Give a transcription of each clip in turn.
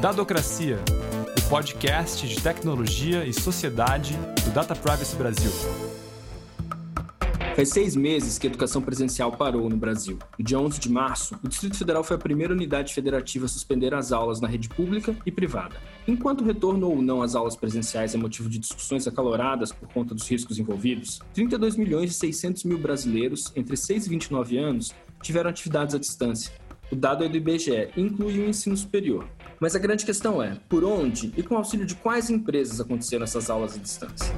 Dadocracia, o podcast de tecnologia e sociedade do Data Privacy Brasil. Faz seis meses que a educação presencial parou no Brasil. No dia 11 de março, o Distrito Federal foi a primeira unidade federativa a suspender as aulas na rede pública e privada. Enquanto o retorno ou não às aulas presenciais é motivo de discussões acaloradas por conta dos riscos envolvidos, 32 milhões e 600 mil brasileiros entre 6 e 29 anos tiveram atividades à distância. O dado é do IBGE e inclui o ensino superior. Mas a grande questão é, por onde e com auxílio de quais empresas aconteceram essas aulas à distância?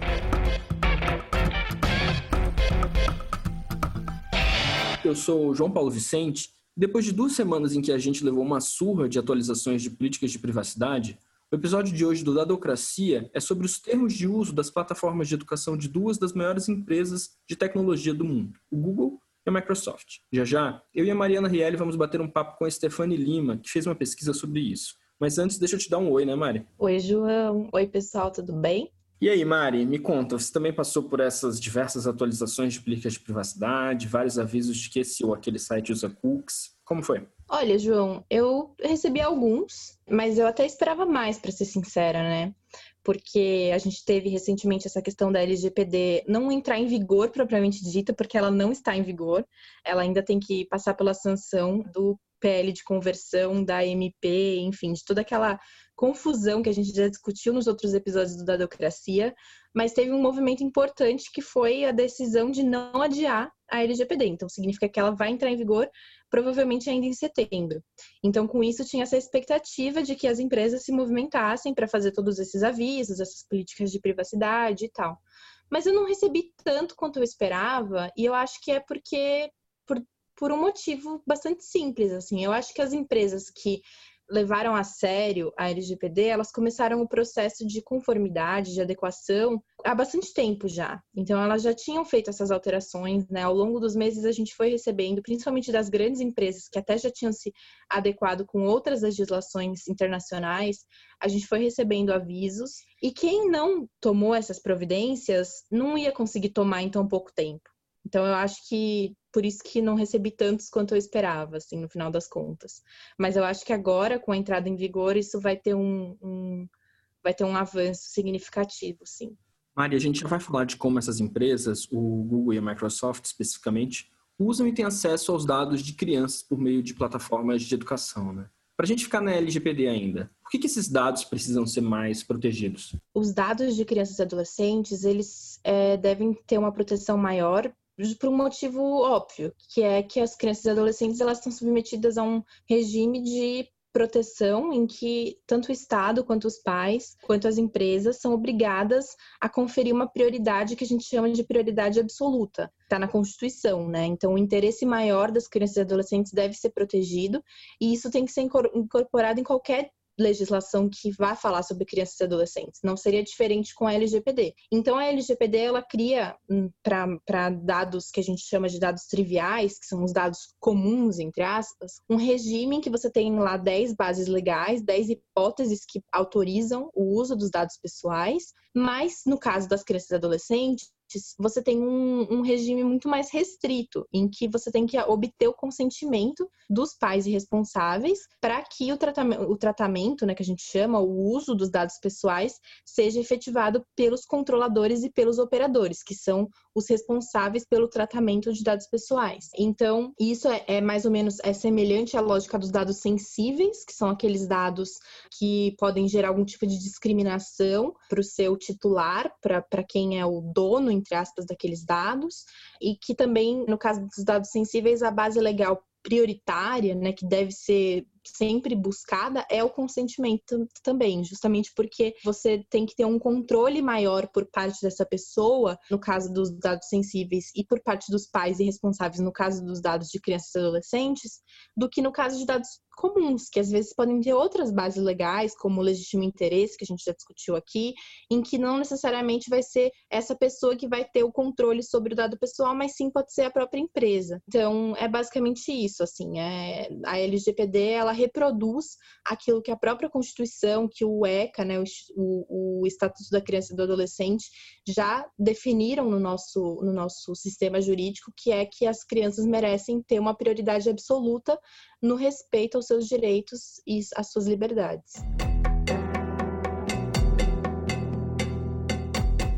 Eu sou João Paulo Vicente. Depois de duas semanas em que a gente levou uma surra de atualizações de políticas de privacidade, o episódio de hoje do Dadocracia é sobre os termos de uso das plataformas de educação de duas das maiores empresas de tecnologia do mundo, o Google e a Microsoft. Já já, eu e a Mariana Rielli vamos bater um papo com a Stefane Lima, que fez uma pesquisa sobre isso. Mas antes, deixa eu te dar um oi, né, Mari? Oi, João. Oi, pessoal, tudo bem? E aí, Mari, me conta, você também passou por essas diversas atualizações de políticas de privacidade, vários avisos de que esse ou aquele site usa cookies. Como foi? Olha, João, eu recebi alguns, mas eu até esperava mais, para ser sincera, né? Porque a gente teve recentemente essa questão da LGPD não entrar em vigor propriamente dita, porque ela não está em vigor. Ela ainda tem que passar pela sanção do PL de conversão, da MP, enfim, de toda aquela confusão que a gente já discutiu nos outros episódios do Dadocracia, mas teve um movimento importante que foi a decisão de não adiar a LGPD. Então, significa que ela vai entrar em vigor provavelmente ainda em setembro. Então, com isso, tinha essa expectativa de que as empresas se movimentassem para fazer todos esses avisos, essas políticas de privacidade e tal. Mas eu não recebi tanto quanto eu esperava, e eu acho que é porque por, um motivo bastante simples, assim. Eu acho que as empresas que levaram a sério a LGPD, elas começaram o processo de conformidade, de adequação há bastante tempo já. Então elas já tinham feito essas alterações, né? Ao longo dos meses a gente foi recebendo, principalmente das grandes empresas que até já tinham se adequado com outras legislações internacionais, a gente foi recebendo avisos e quem não tomou essas providências não ia conseguir tomar em tão pouco tempo. Então eu acho que por isso que não recebi tantos quanto eu esperava, assim, no final das contas. Mas eu acho que agora, com a entrada em vigor, isso vai ter um, um vai ter um avanço significativo, sim. Mari, a gente já vai falar de como essas empresas, o Google e a Microsoft especificamente, usam e têm acesso aos dados de crianças por meio de plataformas de educação, né? Para a gente ficar na LGPD ainda, por que, que, esses dados precisam ser mais protegidos? Os dados de crianças e adolescentes, eles é, devem ter uma proteção maior por um motivo óbvio, que é que as crianças e adolescentes elas estão submetidas a um regime de proteção em que tanto o Estado quanto os pais, quanto as empresas são obrigadas a conferir uma prioridade que a gente chama de prioridade absoluta. Está na Constituição, né? Então, o interesse maior das crianças e adolescentes deve ser protegido e isso tem que ser incorporado em qualquer legislação que vá falar sobre crianças e adolescentes. Não seria diferente com a LGPD. Então, a LGPD ela cria hum, para dados que a gente chama de dados triviais, que são os dados comuns, entre aspas, um regime que você tem lá 10 bases legais, 10 hipóteses que autorizam o uso dos dados pessoais, mas no caso das crianças e adolescentes, você tem um, um, regime muito mais restrito, em que você tem que obter o consentimento dos pais e responsáveis para que o tratamento, o tratamento, né, que a gente chama, o uso dos dados pessoais, seja efetivado pelos controladores e pelos operadores, que são os responsáveis pelo tratamento de dados pessoais. Então, isso é, é mais ou menos é semelhante à lógica dos dados sensíveis, que são aqueles dados que podem gerar algum tipo de discriminação para o seu titular, para quem é o dono, entre aspas, daqueles dados, e que também, no caso dos dados sensíveis, a base legal prioritária, né, que deve ser sempre buscada é o consentimento também, justamente porque você tem que ter um controle maior por parte dessa pessoa, no caso dos dados sensíveis, e por parte dos pais e responsáveis, no caso dos dados de crianças e adolescentes, do que no caso de dados comuns, que às vezes podem ter outras bases legais, como o legítimo interesse, que a gente já discutiu aqui, em que não necessariamente vai ser essa pessoa que vai ter o controle sobre o dado pessoal, mas sim pode ser a própria empresa. Então, é basicamente isso, assim, é, a LGPD, ela ela reproduz aquilo que a própria Constituição, que o ECA, né, o, o Estatuto da Criança e do Adolescente, já definiram no nosso, no nosso sistema jurídico, que é que as crianças merecem ter uma prioridade absoluta no respeito aos seus direitos e às suas liberdades.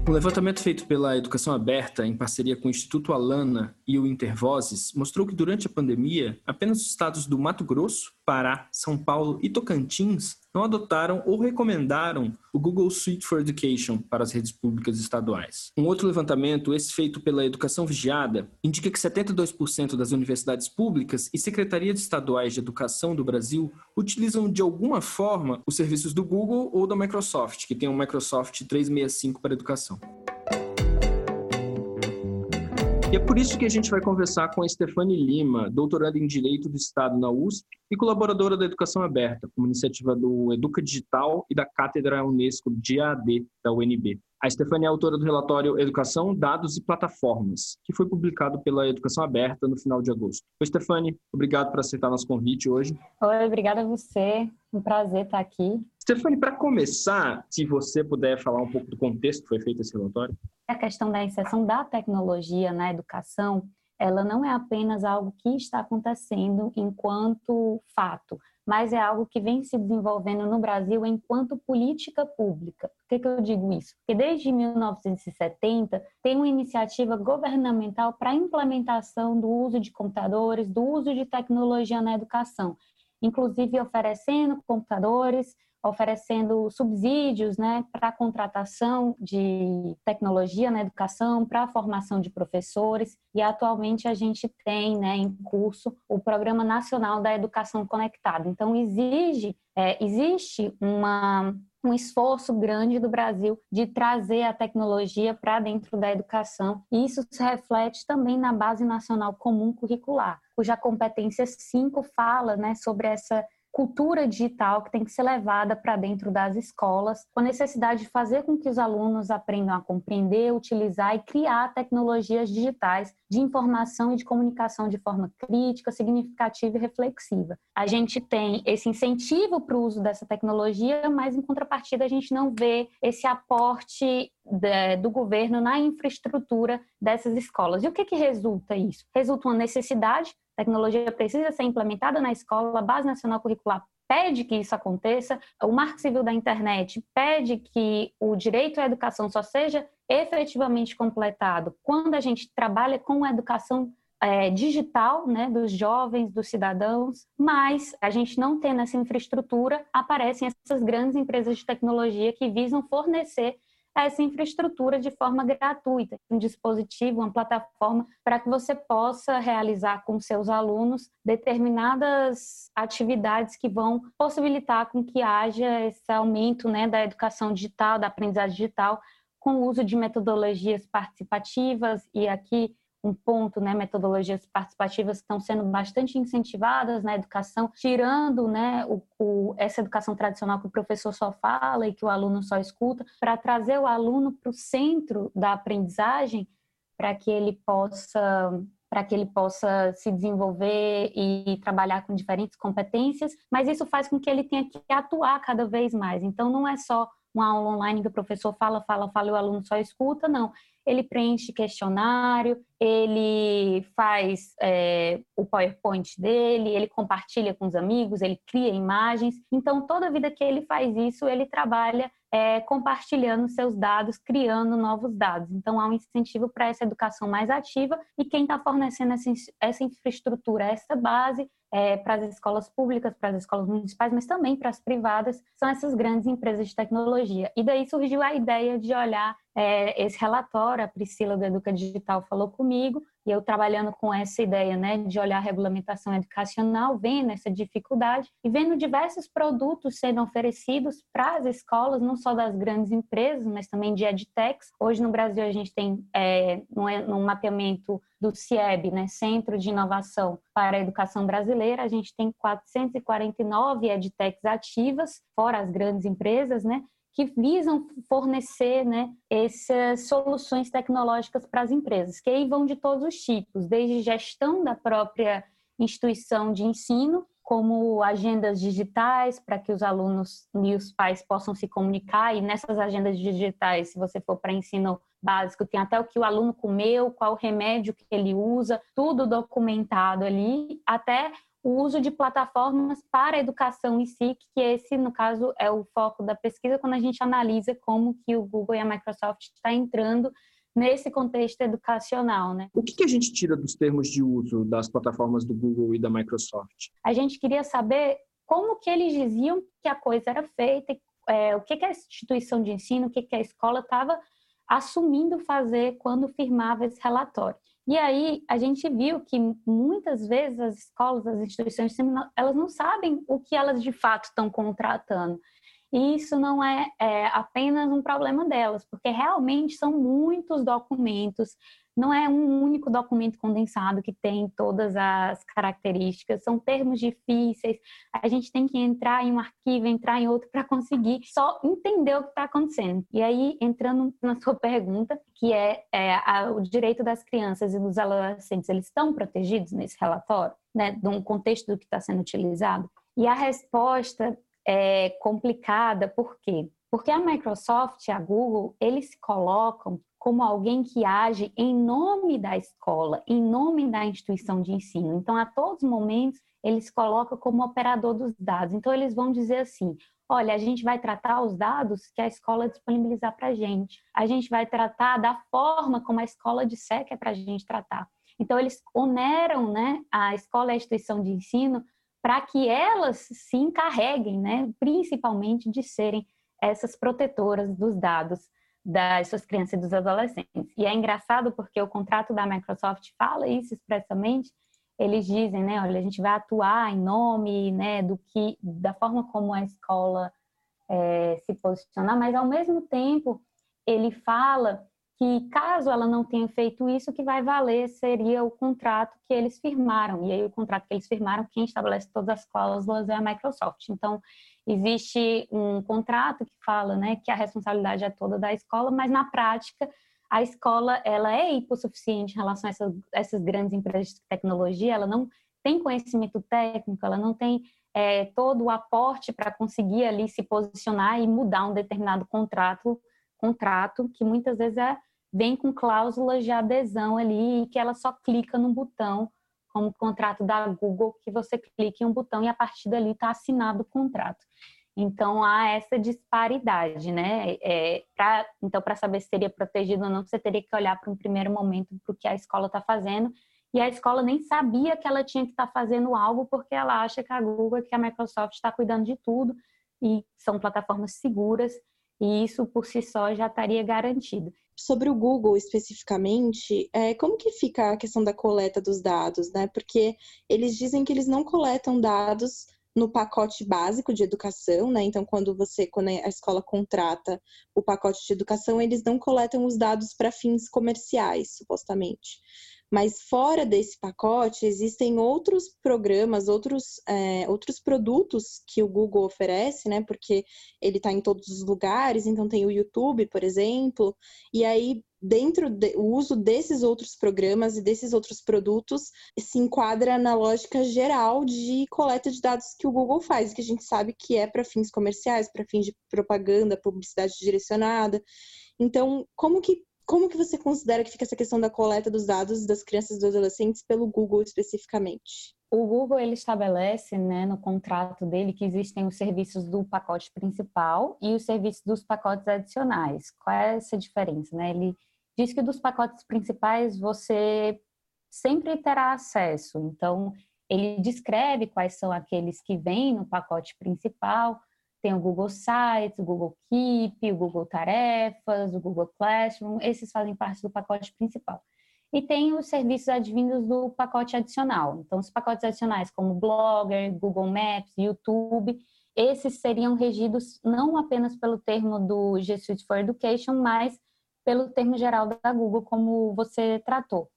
O levantamento feito pela Educação Aberta, em parceria com o Instituto Alana e o Intervozes, mostrou que durante a pandemia, apenas os estados do Mato Grosso, Pará, São Paulo e Tocantins não adotaram ou recomendaram o Google Suite for Education para as redes públicas estaduais. Um outro levantamento, esse feito pela Educação Vigiada, indica que 72% das universidades públicas e secretarias estaduais de educação do Brasil utilizam de alguma forma os serviços do Google ou da Microsoft, que tem o Microsoft 365 para educação. E é por isso que a gente vai conversar com a Stefane Lima, doutoranda em Direito do Estado na USP e colaboradora da Educação Aberta, como iniciativa do Educa Digital e da Cátedra Unesco de AD da UNB. A Stefania é autora do relatório Educação, Dados e Plataformas, que foi publicado pela Educação Aberta no final de agosto. Oi, Stefani, obrigado por aceitar nosso convite hoje. Oi, obrigada a você. Um prazer estar aqui. Stefani, para começar, se você puder falar um pouco do contexto que foi feito esse relatório. A questão da inserção da tecnologia na educação, ela não é apenas algo que está acontecendo enquanto fato, mas é algo que vem se desenvolvendo no Brasil enquanto política pública. Por que, que eu digo isso? Porque desde 1970 tem uma iniciativa governamental para a implementação do uso de computadores, do uso de tecnologia na educação, inclusive oferecendo computadores oferecendo subsídios né, para a contratação de tecnologia na educação, para a formação de professores, e atualmente a gente tem né, em curso o Programa Nacional da Educação Conectada. Então, exige, é, existe uma, um esforço grande do Brasil de trazer a tecnologia para dentro da educação, e isso se reflete também na Base Nacional Comum Curricular, cuja competência 5 fala né, sobre essa cultura digital que tem que ser levada para dentro das escolas, com a necessidade de fazer com que os alunos aprendam a compreender, utilizar e criar tecnologias digitais de informação e de comunicação de forma crítica, significativa e reflexiva. A gente tem esse incentivo para o uso dessa tecnologia, mas em contrapartida a gente não vê esse aporte do governo na infraestrutura dessas escolas. E o que, que resulta isso? Resulta uma necessidade tecnologia precisa ser implementada na escola, a Base Nacional Curricular pede que isso aconteça, o Marco Civil da Internet pede que o direito à educação só seja efetivamente completado quando a gente trabalha com a educação é, digital né, dos jovens, dos cidadãos, mas a gente não tendo essa infraestrutura, aparecem essas grandes empresas de tecnologia que visam fornecer essa infraestrutura de forma gratuita, um dispositivo, uma plataforma para que você possa realizar com seus alunos determinadas atividades que vão possibilitar com que haja esse aumento né, da educação digital, da aprendizagem digital, com o uso de metodologias participativas e aqui um ponto, né, metodologias participativas estão sendo bastante incentivadas na educação, tirando, né, o, o, essa educação tradicional que o professor só fala e que o aluno só escuta, para trazer o aluno para o centro da aprendizagem, para que ele possa para que ele possa se desenvolver e trabalhar com diferentes competências, mas isso faz com que ele tenha que atuar cada vez mais. Então, não é só uma aula online que o professor fala, fala, fala e o aluno só escuta, não ele preenche questionário, ele faz é, o PowerPoint dele, ele compartilha com os amigos, ele cria imagens. Então, toda vida que ele faz isso, ele trabalha é, compartilhando seus dados, criando novos dados. Então, há um incentivo para essa educação mais ativa e quem está fornecendo essa, essa infraestrutura, essa base, é, para as escolas públicas, para as escolas municipais, mas também para as privadas, são essas grandes empresas de tecnologia. E daí surgiu a ideia de olhar é, esse relatório, a Priscila do Educa Digital falou comigo, e eu trabalhando com essa ideia né, de olhar a regulamentação educacional, vendo essa dificuldade e vendo diversos produtos sendo oferecidos para as escolas, não só das grandes empresas, mas também de edtechs. Hoje no Brasil a gente tem, é, no, mapeamento do CIEB, né, Centro de Inovação para a Educação Brasileira, a gente tem 449 edtechs ativas, fora as grandes empresas, né, que visam fornecer né, essas soluções tecnológicas para as empresas, que aí vão de todos os tipos, desde gestão da própria instituição de ensino, como agendas digitais para que os alunos e os pais possam se comunicar, e nessas agendas digitais, se você for para ensino básico, tem até o que o aluno comeu, qual remédio que ele usa, tudo documentado ali, até o uso de plataformas para a educação em si, que esse, no caso, é o foco da pesquisa, quando a gente analisa como que o Google e a Microsoft está entrando nesse contexto educacional, né? O que, que a gente tira dos termos de uso das plataformas do Google e da Microsoft? A gente queria saber como que eles diziam que a coisa era feita, é, o que, que a instituição de ensino, o que, que a escola estava assumindo fazer quando firmava esse relatório. E aí a gente viu que muitas vezes as escolas, as instituições elas não sabem o que elas de fato estão contratando. E isso não é, é, apenas um problema delas, porque realmente são muitos documentos, não é um único documento condensado que tem todas as características, são termos difíceis, a gente tem que entrar em um arquivo, entrar em outro para conseguir só entender o que está acontecendo. E aí, entrando na sua pergunta, que é, é a, o direito das crianças e dos adolescentes, eles estão protegidos nesse relatório, né, no contexto do que está sendo utilizado? E a resposta é, complicada, por quê? Porque a Microsoft e a Google, eles se colocam como alguém que age em nome da escola, em nome da instituição de ensino. Então, a todos os momentos, eles se colocam como operador dos dados. Então, eles vão dizer assim: olha, a gente vai tratar os dados que a escola disponibilizar para a gente. A gente vai tratar da forma como a escola disser que é para a gente tratar. Então, eles oneram né, a escola e a instituição de ensino para que elas se encarreguem, né, principalmente de serem essas protetoras dos dados das suas crianças e dos adolescentes. E é engraçado porque o contrato da Microsoft fala isso expressamente. Eles dizem, né, olha, a gente vai atuar em nome, né, do que, da forma como a escola é, se posicionar, mas ao mesmo tempo ele fala que caso ela não tenha feito isso, o que vai valer seria o contrato que eles firmaram. E aí o contrato que eles firmaram, quem estabelece todas as cláusulas é a Microsoft. Então, existe um contrato que fala, né, que a responsabilidade é toda da escola, mas na prática a escola ela é hipossuficiente em relação a essas, essas grandes empresas de tecnologia, ela não tem conhecimento técnico, ela não tem é, todo o aporte para conseguir ali se posicionar e mudar um determinado contrato, contrato que muitas vezes é vem com cláusulas de adesão ali que ela só clica no botão, como o contrato da Google, que você clica em um botão e a partir dali está assinado o contrato. Então há essa disparidade, né? É, pra, então, para saber se seria protegido ou não, você teria que olhar para um primeiro momento para o que a escola está fazendo. E a escola nem sabia que ela tinha que estar tá fazendo algo, porque ela acha que a Google que a Microsoft está cuidando de tudo e são plataformas seguras, e isso por si só já estaria garantido. Sobre o Google especificamente, é, como que fica a questão da coleta dos dados, né? Porque eles dizem que eles não coletam dados no pacote básico de educação, né? Então, quando você, quando a escola contrata o pacote de educação, eles não coletam os dados para fins comerciais, supostamente. Mas fora desse pacote, existem outros programas, outros, é, outros produtos que o Google oferece, né? Porque ele está em todos os lugares, então tem o YouTube, por exemplo, e aí dentro do uso desses outros programas e desses outros produtos se enquadra na lógica geral de coleta de dados que o Google faz, que a gente sabe que é para fins comerciais, para fins de propaganda, publicidade direcionada. Então, como que como que você considera que fica essa questão da coleta dos dados das crianças e dos adolescentes pelo Google especificamente? O Google ele estabelece, né, no contrato dele que existem os serviços do pacote principal e os serviços dos pacotes adicionais. Qual é essa diferença, né? Ele diz que dos pacotes principais você sempre terá acesso. Então, ele descreve quais são aqueles que vêm no pacote principal tem o Google Sites, o Google Keep, o Google Tarefas, o Google Classroom, esses fazem parte do pacote principal. E tem os serviços advindos do pacote adicional. Então, os pacotes adicionais como Blogger, Google Maps, YouTube, esses seriam regidos não apenas pelo termo do G Suite for Education, mas pelo termo geral da Google, como você tratou.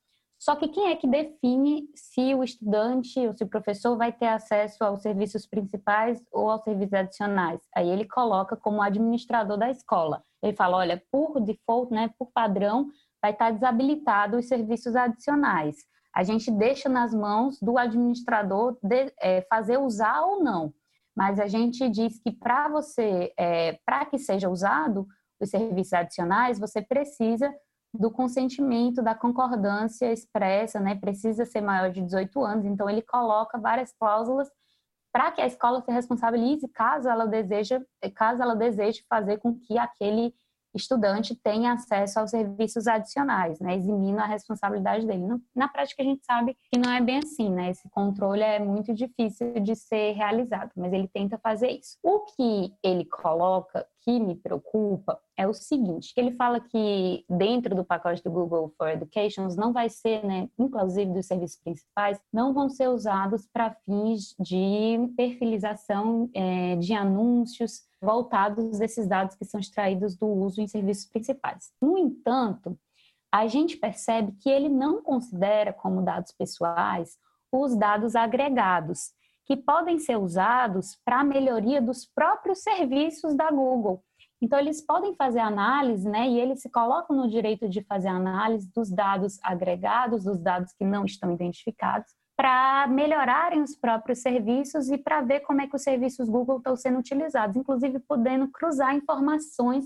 Só que quem é que define se o estudante ou se o professor vai ter acesso aos serviços principais ou aos serviços adicionais? Aí ele coloca como administrador da escola. Ele fala, olha, por default, né, por padrão, vai estar desabilitado os serviços adicionais. A gente deixa nas mãos do administrador de, é, fazer usar ou não. Mas a gente diz que para você, é, para que seja usado os serviços adicionais, você precisa do consentimento, da concordância expressa, né? Precisa ser maior de 18 anos, então ele coloca várias cláusulas para que a escola se responsabilize caso ela deseje, caso ela deseje fazer com que aquele estudante tenha acesso aos serviços adicionais, né, eximindo a responsabilidade dele. Na prática, a gente sabe que não é bem assim, né? Esse controle é muito difícil de ser realizado, mas ele tenta fazer isso. O que ele coloca que me preocupa é o seguinte, ele fala que dentro do pacote do Google for Education não vai ser, né, inclusive dos serviços principais, não vão ser usados para fins de perfilização é, de anúncios voltados desses dados que são extraídos do uso em serviços principais. No entanto, a gente percebe que ele não considera como dados pessoais os dados agregados, que podem ser usados para a melhoria dos próprios serviços da Google. Então, eles podem fazer análise, né, e eles se colocam no direito de fazer análise dos dados agregados, dos dados que não estão identificados, para melhorarem os próprios serviços e para ver como é que os serviços Google estão sendo utilizados, inclusive podendo cruzar informações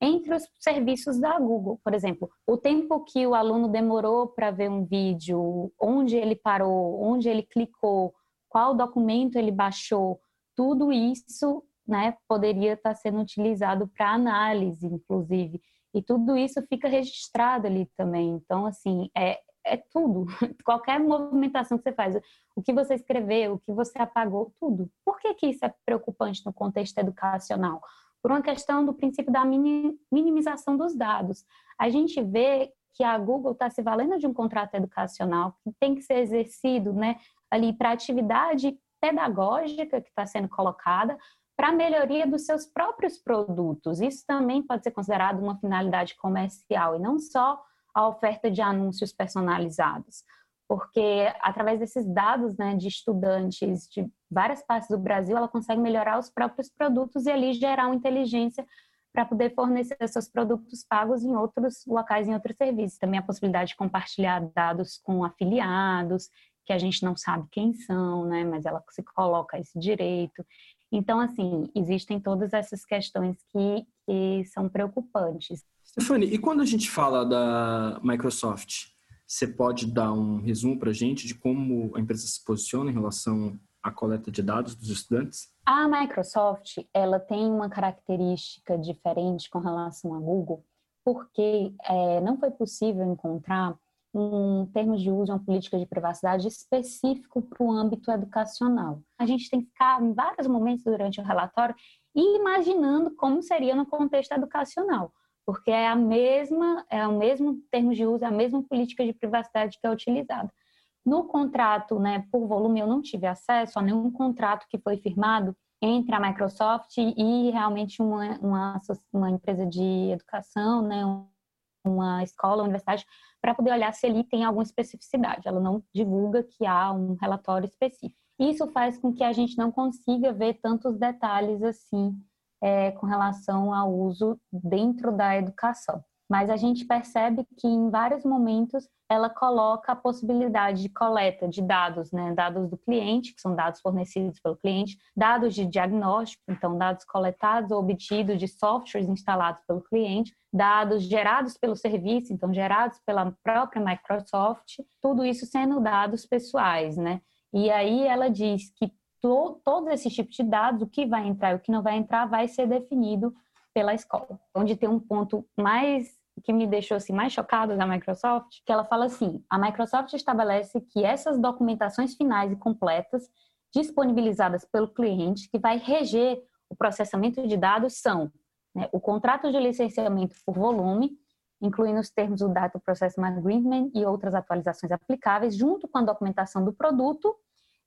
entre os serviços da Google. Por exemplo, o tempo que o aluno demorou para ver um vídeo, onde ele parou, onde ele clicou, qual documento ele baixou, tudo isso né, poderia estar sendo utilizado para análise, inclusive. E tudo isso fica registrado ali também. Então, assim, é, é tudo. Qualquer movimentação que você faz, o que você escreveu, o que você apagou, tudo. Por que, que isso é preocupante no contexto educacional? Por uma questão do princípio da minimização dos dados. A gente vê que a Google está se valendo de um contrato educacional que tem que ser exercido né, ali para atividade pedagógica que está sendo colocada, para a melhoria dos seus próprios produtos. Isso também pode ser considerado uma finalidade comercial e não só a oferta de anúncios personalizados, porque através desses dados né, de estudantes de várias partes do Brasil, ela consegue melhorar os próprios produtos e ali gerar uma inteligência para poder fornecer seus produtos pagos em outros locais, em outros serviços. Também a possibilidade de compartilhar dados com afiliados, que a gente não sabe quem são, né, mas ela se coloca esse direito. Então, assim, existem todas essas questões que, que são preocupantes. Stefani, e quando a gente fala da Microsoft, você pode dar um resumo para a gente de como a empresa se posiciona em relação à coleta de dados dos estudantes? A Microsoft, ela tem uma característica diferente com relação à Google, porque é, não foi possível encontrar um termo de uso, uma política de privacidade específico para o âmbito educacional. A gente tem que ficar em vários momentos durante o relatório imaginando como seria no contexto educacional porque é a mesma, é o mesmo termo de uso, é a mesma política de privacidade que é utilizada. No contrato, né, por volume, eu não tive acesso a nenhum contrato que foi firmado entre a Microsoft e realmente uma, uma, uma empresa de educação, né, uma escola, uma universidade, para poder olhar se ali tem alguma especificidade. Ela não divulga que há um relatório específico. Isso faz com que a gente não consiga ver tantos detalhes assim é, com relação ao uso dentro da educação. Mas a gente percebe que em vários momentos ela coloca a possibilidade de coleta de dados, né, dados do cliente, que são dados fornecidos pelo cliente, dados de diagnóstico, então dados coletados ou obtidos de softwares instalados pelo cliente, dados gerados pelo serviço, então gerados pela própria Microsoft, tudo isso sendo dados pessoais, né? E aí ela diz que to, todos esses tipos de dados, o que vai entrar e o que não vai entrar, vai ser definido pela escola. Onde tem um ponto mais que me deixou assim mais chocada da Microsoft, que ela fala assim: a Microsoft estabelece que essas documentações finais e completas disponibilizadas pelo cliente que vai reger o processamento de dados são né, o contrato de licenciamento por volume, incluindo os termos do Data Processing Agreement e outras atualizações aplicáveis, junto com a documentação do produto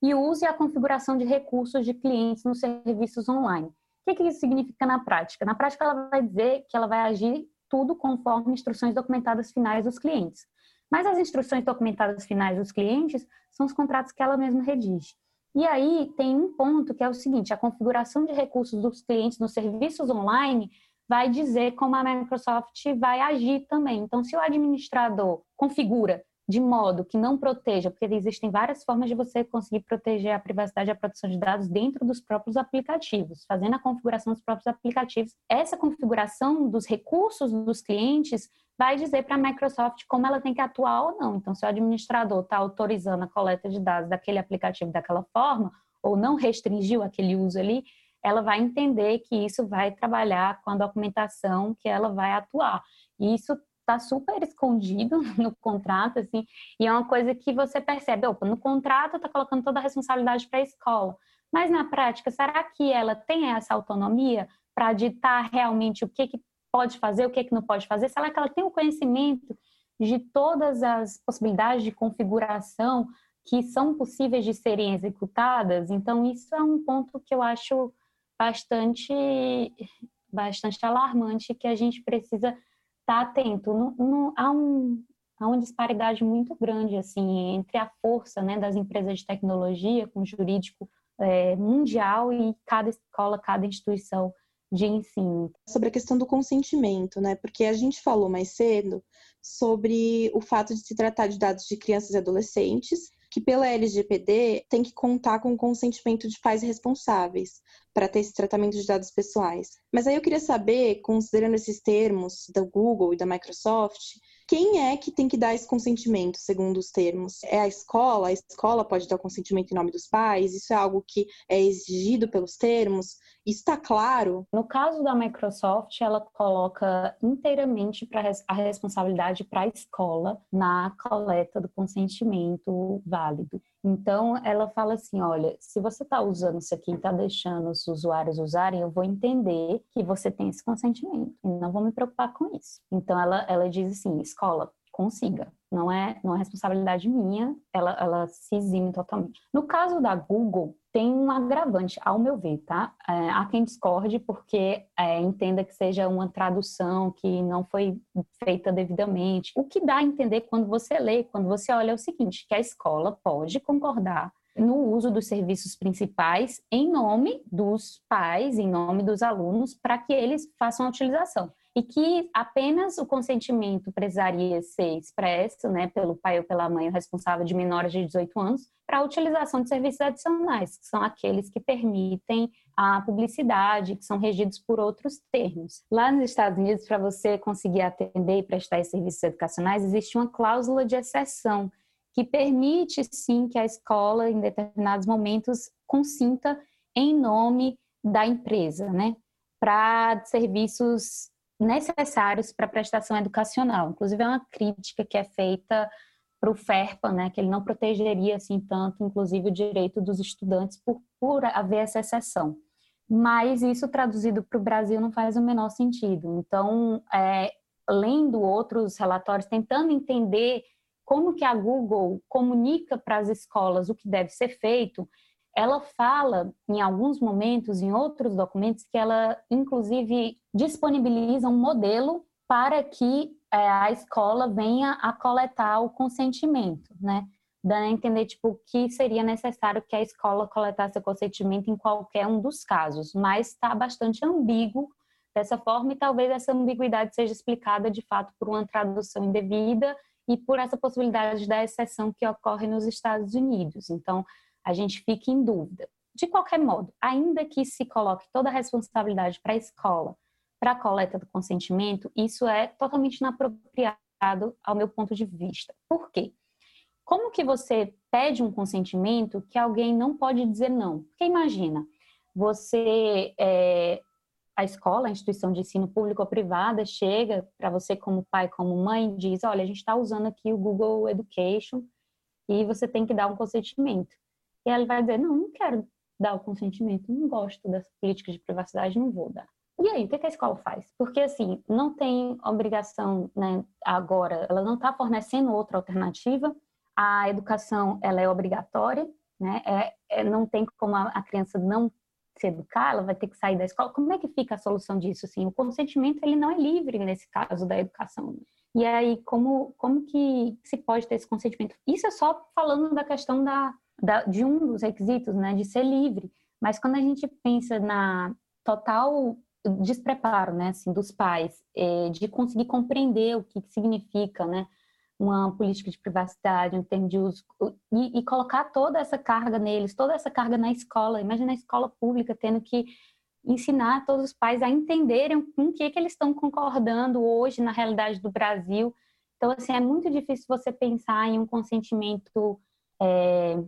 e o uso e a configuração de recursos de clientes nos serviços online. O que, que isso significa na prática? Na prática, ela vai dizer que ela vai agir tudo conforme instruções documentadas finais dos clientes. Mas as instruções documentadas finais dos clientes são os contratos que ela mesma redige. E aí tem um ponto que é o seguinte: a configuração de recursos dos clientes nos serviços online vai dizer como a Microsoft vai agir também. Então, se o administrador configura de modo que não proteja, porque existem várias formas de você conseguir proteger a privacidade e a proteção de dados dentro dos próprios aplicativos, fazendo a configuração dos próprios aplicativos. Essa configuração dos recursos dos clientes vai dizer para a Microsoft como ela tem que atuar ou não. Então, se o administrador está autorizando a coleta de dados daquele aplicativo daquela forma, ou não restringiu aquele uso ali, ela vai entender que isso vai trabalhar com a documentação que ela vai atuar. E isso está super escondido no contrato, assim, e é uma coisa que você percebe, opa, no contrato está colocando toda a responsabilidade para a escola, mas na prática, será que ela tem essa autonomia para ditar realmente o que, que pode fazer, o que, que não pode fazer? Será que ela tem o conhecimento de todas as possibilidades de configuração que são possíveis de serem executadas? Então, isso é um ponto que eu acho bastante, bastante alarmante que a gente precisa estar tá atento. No, no, há, um, há uma disparidade muito grande assim entre a força né, das empresas de tecnologia com jurídico é, mundial e cada escola, cada instituição de ensino. Sobre a questão do consentimento, né? Porque a gente falou mais cedo sobre o fato de se tratar de dados de crianças e adolescentes, que pela LGPD tem que contar com o consentimento de pais responsáveis para ter esse tratamento de dados pessoais. Mas aí eu queria saber, considerando esses termos da Google e da Microsoft, quem é que tem que dar esse consentimento, segundo os termos? É a escola? A escola pode dar consentimento em nome dos pais? Isso é algo que é exigido pelos termos? Está claro? No caso da Microsoft, ela coloca inteiramente a responsabilidade para a escola na coleta do consentimento válido. Então, ela fala assim: olha, se você está usando isso aqui e está deixando os usuários usarem, eu vou entender que você tem esse consentimento e não vou me preocupar com isso. Então, ela, ela diz assim: escola, consiga. Não é, não é responsabilidade minha, ela, ela se exime totalmente. No caso da Google, tem um agravante, ao meu ver, tá? É, há quem discorde porque é, entenda que seja uma tradução que não foi feita devidamente. O que dá a entender quando você lê, quando você olha é o seguinte, que a escola pode concordar no uso dos serviços principais em nome dos pais, em nome dos alunos, para que eles façam a utilização e que apenas o consentimento precisaria ser expresso né, pelo pai ou pela mãe, responsável de menores de 18 anos, para a utilização de serviços adicionais, que são aqueles que permitem a publicidade, que são regidos por outros termos. Lá nos Estados Unidos, para você conseguir atender e prestar esses serviços educacionais, existe uma cláusula de exceção que permite, sim, que a escola, em determinados momentos, consinta em nome da empresa, né? Para serviços necessários para a prestação educacional. Inclusive, é uma crítica que é feita para o FERPA, né, que ele não protegeria assim tanto, inclusive, o direito dos estudantes por, por haver essa exceção. Mas isso traduzido para o Brasil não faz o menor sentido. Então, é, lendo outros relatórios, tentando entender como que a Google comunica para as escolas o que deve ser feito, ela fala em alguns momentos, em outros documentos, que ela inclusive disponibiliza um modelo para que é, a escola venha a coletar o consentimento, né? Dando a entender tipo que seria necessário que a escola coletasse o consentimento em qualquer um dos casos, mas está bastante ambíguo dessa forma e talvez essa ambiguidade seja explicada de fato por uma tradução indevida e por essa possibilidade da exceção que ocorre nos Estados Unidos. Então, a gente fica em dúvida. De qualquer modo, ainda que se coloque toda a responsabilidade para a escola, para a coleta do consentimento, isso é totalmente inapropriado ao meu ponto de vista. Por quê? Como que você pede um consentimento que alguém não pode dizer não? Porque imagina, você, é, a escola, a instituição de ensino público ou privada, chega para você como pai, como mãe, diz, olha, a gente está usando aqui o Google Education e você tem que dar um consentimento. E ela vai dizer: não, não quero dar o consentimento, não gosto dessa política de privacidade, não vou dar. E aí, o que a escola faz? Porque, assim, não tem obrigação né, agora, ela não está fornecendo outra alternativa, a educação ela é obrigatória, né? É, é, não tem como a, a, criança não se educar, ela vai ter que sair da escola. Como é que fica a solução disso? Assim, o consentimento ele não é livre nesse caso da educação. E aí, como, como que se pode ter esse consentimento? Isso é só falando da questão da, de um dos requisitos, né, de ser livre. Mas quando a gente pensa na total despreparo, né, assim, dos pais, é, de conseguir compreender o que, que significa, né, uma política de privacidade, um termo de uso, e, e, colocar toda essa carga neles, toda essa carga na escola. Imagina a escola pública tendo que ensinar todos os pais a entenderem com o que, que eles estão concordando hoje na realidade do Brasil. Então, assim, é muito difícil você pensar em um consentimento é,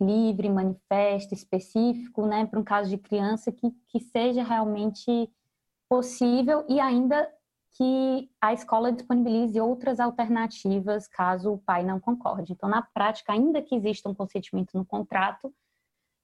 livre, manifesto, específico, né, para um caso de criança que, que seja realmente possível e ainda que a escola disponibilize outras alternativas caso o pai não concorde. Então, na prática, ainda que exista um consentimento no contrato,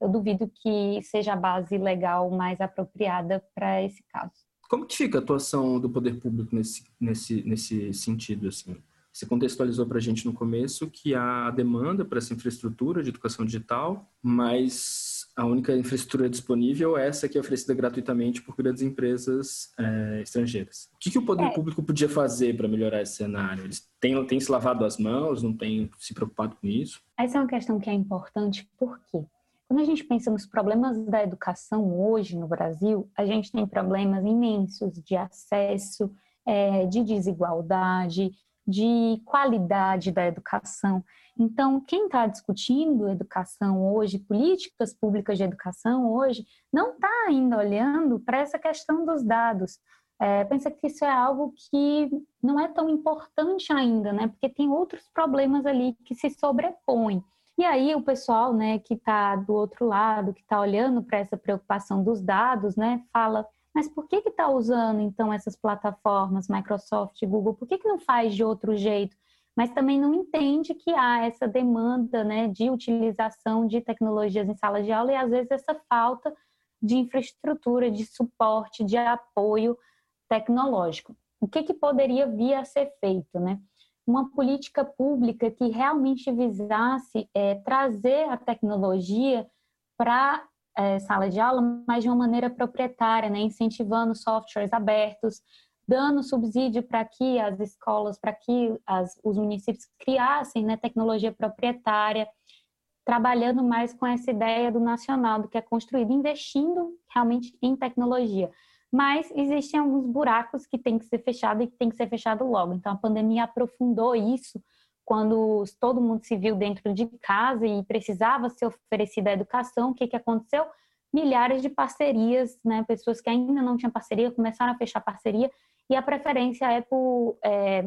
eu duvido que seja a base legal mais apropriada para esse caso. Como que fica a atuação do poder público nesse, nesse, nesse sentido? Assim? Você contextualizou para a gente no começo que há demanda para essa infraestrutura de educação digital, mas a única infraestrutura disponível é essa que é oferecida gratuitamente por grandes empresas é, estrangeiras. O que, que o poder é. público podia fazer para melhorar esse cenário? Eles têm, têm se lavado as mãos, não têm se preocupado com isso? Essa é uma questão que é importante, por quê? Quando a gente pensa nos problemas da educação hoje no Brasil, a gente tem problemas imensos de acesso, é, de desigualdade, de qualidade da educação. Então, quem está discutindo educação hoje, políticas públicas de educação hoje, não está ainda olhando para essa questão dos dados. É, pensa que isso é algo que não é tão importante ainda, né? Porque tem outros problemas ali que se sobrepõem. E aí o pessoal, né, que está do outro lado, que está olhando para essa preocupação dos dados, né, fala, mas por que está usando então essas plataformas, Microsoft, Google? Por que, que não faz de outro jeito? Mas também não entende que há essa demanda, né, de utilização de tecnologias em sala de aula e às vezes essa falta de infraestrutura, de suporte, de apoio tecnológico. O que, que poderia vir a ser feito, né? uma política pública que realmente visasse é, trazer a tecnologia para é, sala de aula, mas de uma maneira proprietária, né? incentivando softwares abertos, dando subsídio para que as escolas, para que as, os municípios criassem né, tecnologia proprietária, trabalhando mais com essa ideia do nacional, do que é construído, investindo realmente em tecnologia mas existem alguns buracos que tem que ser fechado e que tem que ser fechado logo. Então a pandemia aprofundou isso quando todo mundo se viu dentro de casa e precisava ser oferecida a educação. O que, que aconteceu? Milhares de parcerias, né? pessoas que ainda não tinham parceria começaram a fechar parceria e a preferência é por é,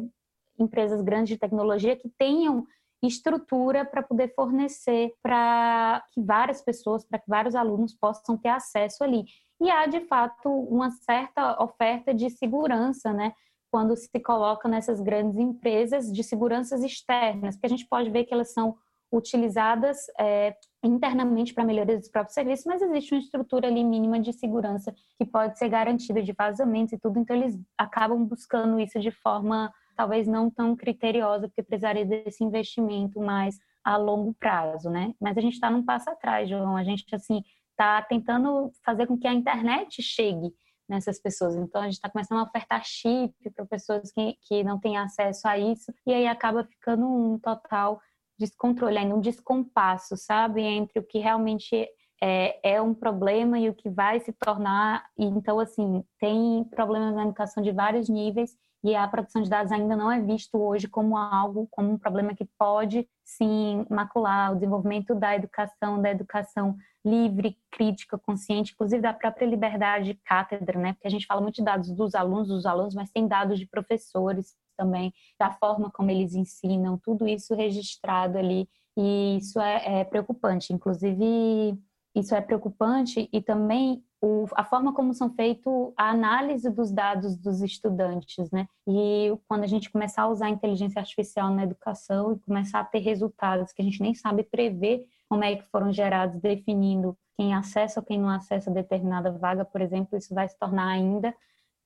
empresas grandes de tecnologia que tenham estrutura para poder fornecer para que várias pessoas, para que vários alunos possam ter acesso ali e há de fato uma certa oferta de segurança, né? Quando se coloca nessas grandes empresas de seguranças externas, que a gente pode ver que elas são utilizadas é, internamente para melhoria dos próprios serviços, mas existe uma estrutura ali mínima de segurança que pode ser garantida de vazamentos e tudo, então eles acabam buscando isso de forma talvez não tão criteriosa, porque precisaria desse investimento mais a longo prazo, né? Mas a gente está num passo atrás, João. A gente assim está tentando fazer com que a internet chegue nessas pessoas. Então, a gente está começando a ofertar chip para pessoas que, que não têm acesso a isso, e aí acaba ficando um total descontrole, um descompasso, sabe, entre o que realmente é, é um problema e o que vai se tornar. Então, assim, tem problemas na educação de vários níveis e a produção de dados ainda não é visto hoje como algo, como um problema que pode sim macular o desenvolvimento da educação, da educação livre, crítica, consciente, inclusive da própria liberdade de cátedra, né? Porque a gente fala muito de dados dos alunos, dos alunos, mas tem dados de professores também, da forma como eles ensinam, tudo isso registrado ali, e isso é, é preocupante. Inclusive, isso é preocupante e também o, a forma como são feito a análise dos dados dos estudantes, né? E quando a gente começar a usar a inteligência artificial na educação e começar a ter resultados que a gente nem sabe prever como é que foram gerados, definindo quem acessa ou quem não acessa determinada vaga, por exemplo, isso vai se tornar ainda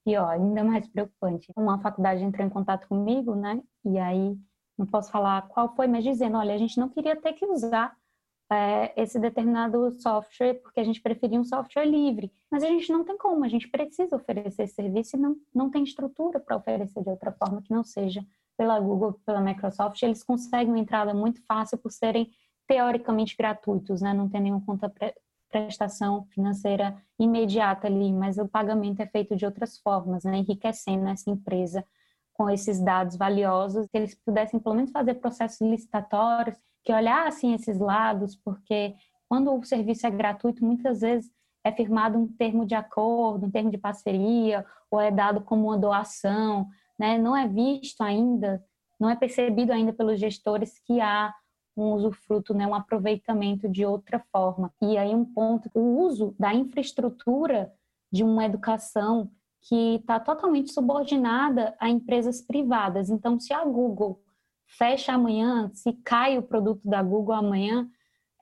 pior, ainda mais preocupante. Uma faculdade entrou em contato comigo, né? E aí não posso falar qual foi, mas dizendo, olha, a gente não queria ter que usar é, esse determinado software porque a gente preferia um software livre. Mas a gente não tem como, a gente precisa oferecer esse serviço e não, não tem estrutura para oferecer de outra forma que não seja pela Google, pela Microsoft. Eles conseguem uma entrada muito fácil por serem teoricamente gratuitos, né? não tem nenhuma conta prestação financeira imediata ali, mas o pagamento é feito de outras formas, né? enriquecendo essa empresa com esses dados valiosos, que eles pudessem pelo menos fazer processos licitatórios que olhassem esses lados, porque quando o serviço é gratuito, muitas vezes é firmado um termo de acordo, um termo de parceria, ou é dado como uma doação, né? Não é visto ainda, não é percebido ainda pelos gestores que há um usufruto, né, um aproveitamento de outra forma. E aí um ponto, o uso da infraestrutura de uma educação que está totalmente subordinada a empresas privadas. Então, se a Google fecha amanhã, se cai o produto da Google amanhã,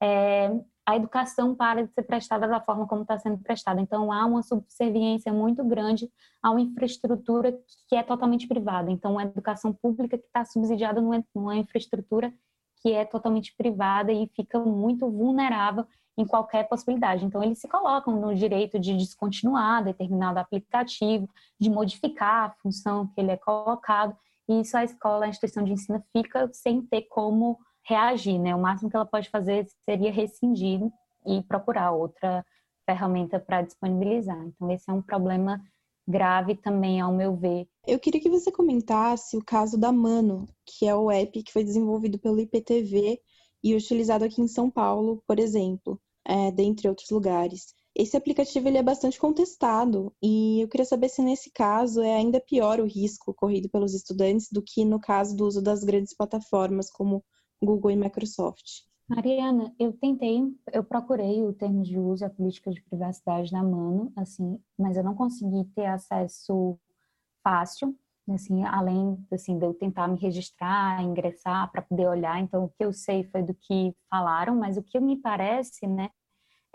é, a educação para de ser prestada da forma como está sendo prestada. Então, há uma subserviência muito grande a uma infraestrutura que é totalmente privada. Então, a educação pública que está subsidiada numa infraestrutura que é totalmente privada e fica muito vulnerável em qualquer possibilidade. Então, eles se colocam no direito de descontinuar determinado aplicativo, de modificar a função que ele é colocado, e isso a escola, a instituição de ensino fica sem ter como reagir, né? O máximo que ela pode fazer seria rescindir e procurar outra ferramenta para disponibilizar. Então, esse é um problema grave também, ao meu ver. Eu queria que você comentasse o caso da Mano, que é o app que foi desenvolvido pelo IPTV e utilizado aqui em São Paulo, por exemplo, é, dentre outros lugares. Esse aplicativo ele é bastante contestado e eu queria saber se nesse caso é ainda pior o risco corrido pelos estudantes do que no caso do uso das grandes plataformas como Google e Microsoft. Mariana, eu tentei, eu procurei o termo de uso e a política de privacidade na mano, assim, mas eu não consegui ter acesso fácil, assim, além assim de eu tentar me registrar, ingressar para poder olhar. Então, o que eu sei foi do que falaram, mas o que me parece, né,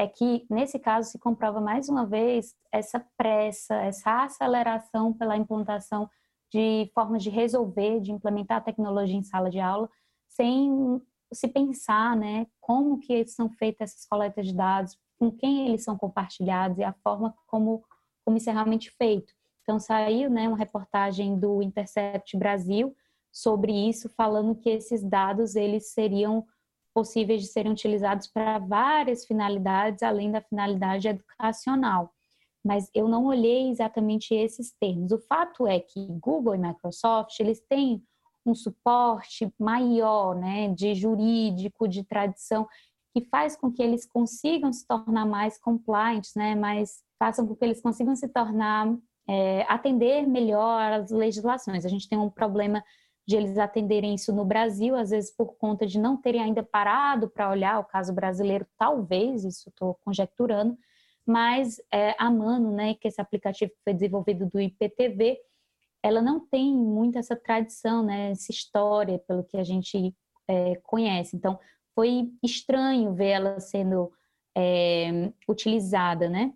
é que nesse caso se comprova mais uma vez essa pressa, essa aceleração pela implantação de formas de resolver, de implementar a tecnologia em sala de aula, sem se pensar, né, como que são feitas essas coletas de dados, com quem eles são compartilhados e a forma como, como isso é realmente feito. Então saiu, né, uma reportagem do Intercept Brasil sobre isso, falando que esses dados eles seriam possíveis de serem utilizados para várias finalidades, além da finalidade educacional. Mas eu não olhei exatamente esses termos. O fato é que Google e Microsoft, eles têm um suporte maior, né, de jurídico, de tradição, que faz com que eles consigam se tornar mais compliant, né, mais façam com que eles consigam se tornar é, atender melhor as legislações. A gente tem um problema de eles atenderem isso no Brasil, às vezes por conta de não terem ainda parado para olhar o caso brasileiro, talvez, isso estou conjecturando, mas é, a Mano, né, que esse aplicativo foi desenvolvido do IPTV, ela não tem muito essa tradição, né, essa história, pelo que a gente é, conhece. Então, foi estranho ver ela sendo é, utilizada, né,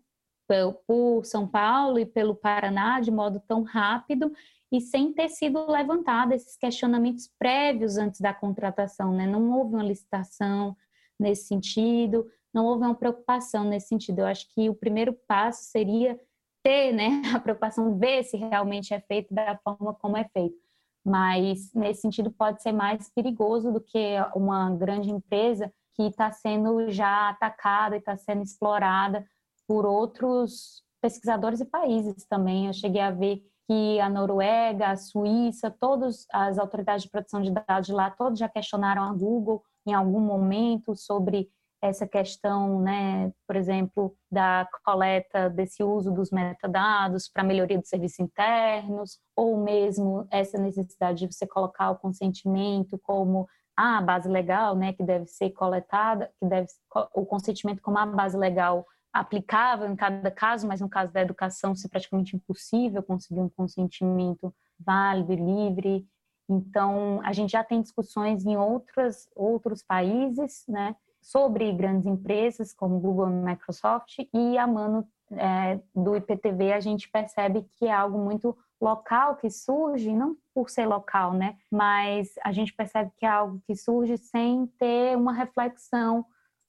por São Paulo e pelo Paraná de modo tão rápido e sem ter sido levantado esses questionamentos prévios antes da contratação, né? Não houve uma licitação nesse sentido, não houve uma preocupação nesse sentido. Eu acho que o primeiro passo seria ter, né, a preocupação ver se realmente é feito da forma como é feito. Mas nesse sentido pode ser mais perigoso do que uma grande empresa que está sendo já atacada e está sendo explorada por outros pesquisadores e países também. Eu cheguei a ver que a Noruega, a Suíça, todas as autoridades de proteção de dados lá, todos já questionaram a Google em algum momento sobre essa questão, né, por exemplo, da coleta desse uso dos metadados para melhoria dos serviços internos, ou mesmo essa necessidade de você colocar o consentimento como a base legal, né, que deve ser coletada, que deve o consentimento como a base legal aplicável em cada caso, mas no caso da educação, é praticamente impossível conseguir um consentimento válido e livre. Então, a gente já tem discussões em outras, outros países, né, sobre grandes empresas como Google e Microsoft, e a mano é, do IPTV a gente percebe que é algo muito local que surge, não por ser local, né, mas a gente percebe que é algo que surge sem ter uma reflexão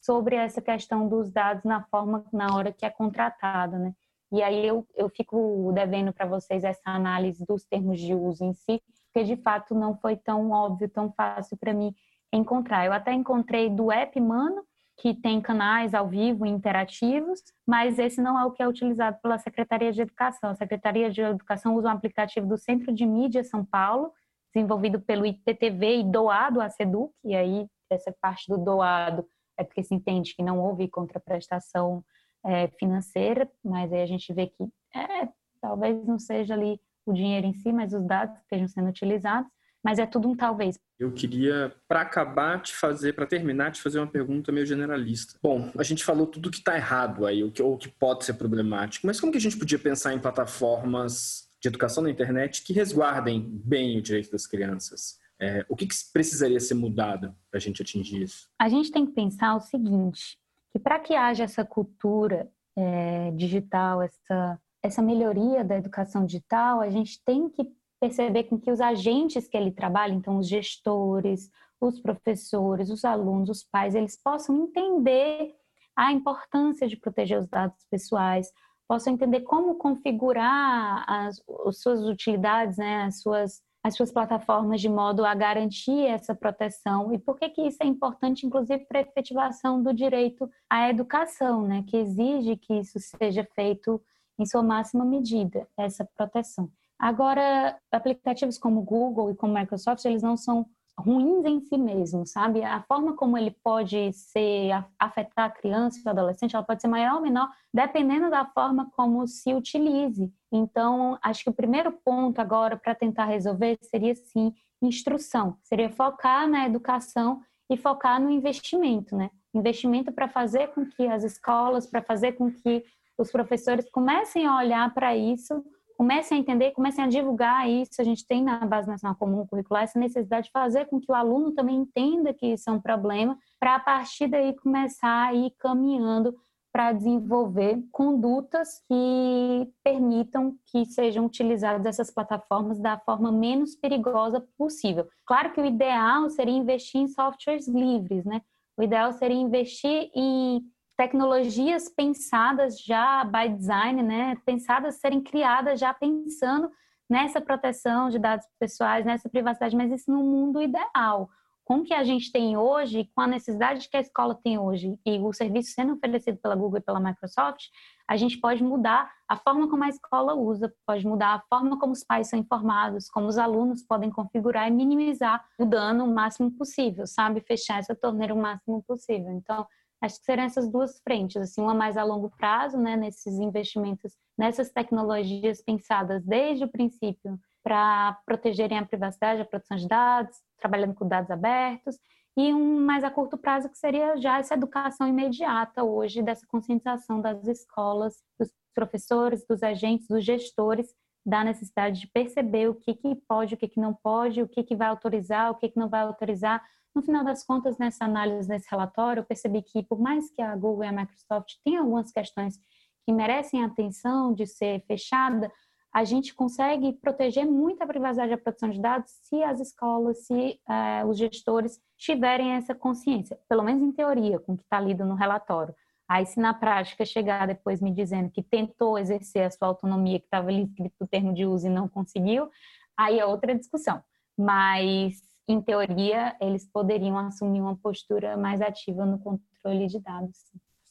sobre essa questão dos dados na forma, na hora que é contratada, né? E aí eu, eu fico devendo para vocês essa análise dos termos de uso em si, porque de fato não foi tão óbvio, tão fácil para mim encontrar. Eu até encontrei do app Mano, que tem canais ao vivo interativos, mas esse não é o que é utilizado pela Secretaria de Educação. A Secretaria de Educação usa um aplicativo do Centro de Mídia São Paulo, desenvolvido pelo IPTV e doado à SEDUC, e aí essa parte do doado é porque se entende que não houve contraprestação é, financeira, mas aí a gente vê que é, talvez não seja ali o dinheiro em si, mas os dados estejam sendo utilizados, mas é tudo um talvez. Eu queria, para acabar, te fazer, para terminar, te fazer uma pergunta meio generalista. Bom, a gente falou tudo que está errado aí, ou que, ou que pode ser problemático, mas como que a gente podia pensar em plataformas de educação na internet que resguardem bem o direito das crianças? É, o que, que precisaria ser mudado para a gente atingir isso? A gente tem que pensar o seguinte, que para que haja essa cultura é, digital, essa, essa melhoria da educação digital, a gente tem que perceber com que os agentes que ele trabalha, então os gestores, os professores, os alunos, os pais, eles possam entender a importância de proteger os dados pessoais, possam entender como configurar as, as suas utilidades, né, as suas as suas plataformas de modo a garantir essa proteção e por que que isso é importante inclusive para a efetivação do direito à educação, né, que exige que isso seja feito em sua máxima medida, essa proteção. Agora, aplicativos como Google e como Microsoft, eles não são ruins em si mesmos, sabe? A forma como ele pode ser afetar a criança e o adolescente, ela pode ser maior ou menor, dependendo da forma como se utilize. Então, acho que o primeiro ponto agora para tentar resolver seria sim instrução, seria focar na educação e focar no investimento, né? Investimento para fazer com que as escolas, para fazer com que os professores comecem a olhar para isso comecem a entender, comecem a divulgar isso. A gente tem na Base Nacional Comum Curricular essa necessidade de fazer com que o aluno também entenda que isso é um problema, para a partir daí começar a ir caminhando para desenvolver condutas que permitam que sejam utilizadas essas plataformas da forma menos perigosa possível. Claro que o ideal seria investir em softwares livres, né? O ideal seria investir em tecnologias pensadas já by design, né, pensadas serem criadas já pensando nessa proteção de dados pessoais, nessa privacidade, mas isso no mundo ideal. Com o que a gente tem hoje, com a necessidade que a escola tem hoje e o serviço sendo oferecido pela Google e pela Microsoft, a gente pode mudar a forma como a escola usa, pode mudar a forma como os pais são informados, como os alunos podem configurar e minimizar o dano o máximo possível, sabe? Fechar essa torneira o máximo possível. Então, Acho que serão essas duas frentes, assim, uma mais a longo prazo, né, nesses investimentos, nessas tecnologias pensadas desde o princípio para protegerem a privacidade, a proteção de dados, trabalhando com dados abertos, e um mais a curto prazo que seria já essa educação imediata hoje dessa conscientização das escolas, dos professores, dos agentes, dos gestores da necessidade de perceber o que, que pode, o que, que não pode, o que, que vai autorizar, o que, que não vai autorizar, no final das contas, nessa análise, nesse relatório, eu percebi que, por mais que a Google e a Microsoft tenham algumas questões que merecem atenção de ser fechada, a gente consegue proteger muito a privacidade e a proteção de dados se as escolas, se uh, os gestores tiverem essa consciência, pelo menos em teoria, com o que está lido no relatório. Aí, se na prática chegar depois me dizendo que tentou exercer a sua autonomia, que estava ali escrito o termo de uso e não conseguiu, aí é outra discussão. Mas em teoria, eles poderiam assumir uma postura mais ativa no controle de dados.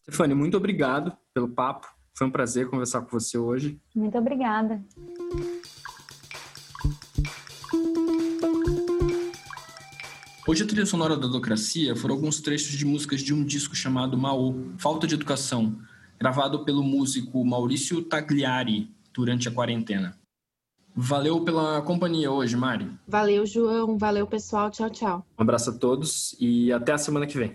Stefane, muito obrigado pelo papo. Foi um prazer conversar com você hoje. Muito obrigada. Hoje a trilha sonora da Docracia foram alguns trechos de músicas de um disco chamado Maô, Falta de Educação, gravado pelo músico Maurício Tagliari durante a quarentena. Valeu pela companhia hoje, Mari. Valeu, João. Valeu, pessoal. Tchau, tchau. Um abraço a todos e até a semana que vem.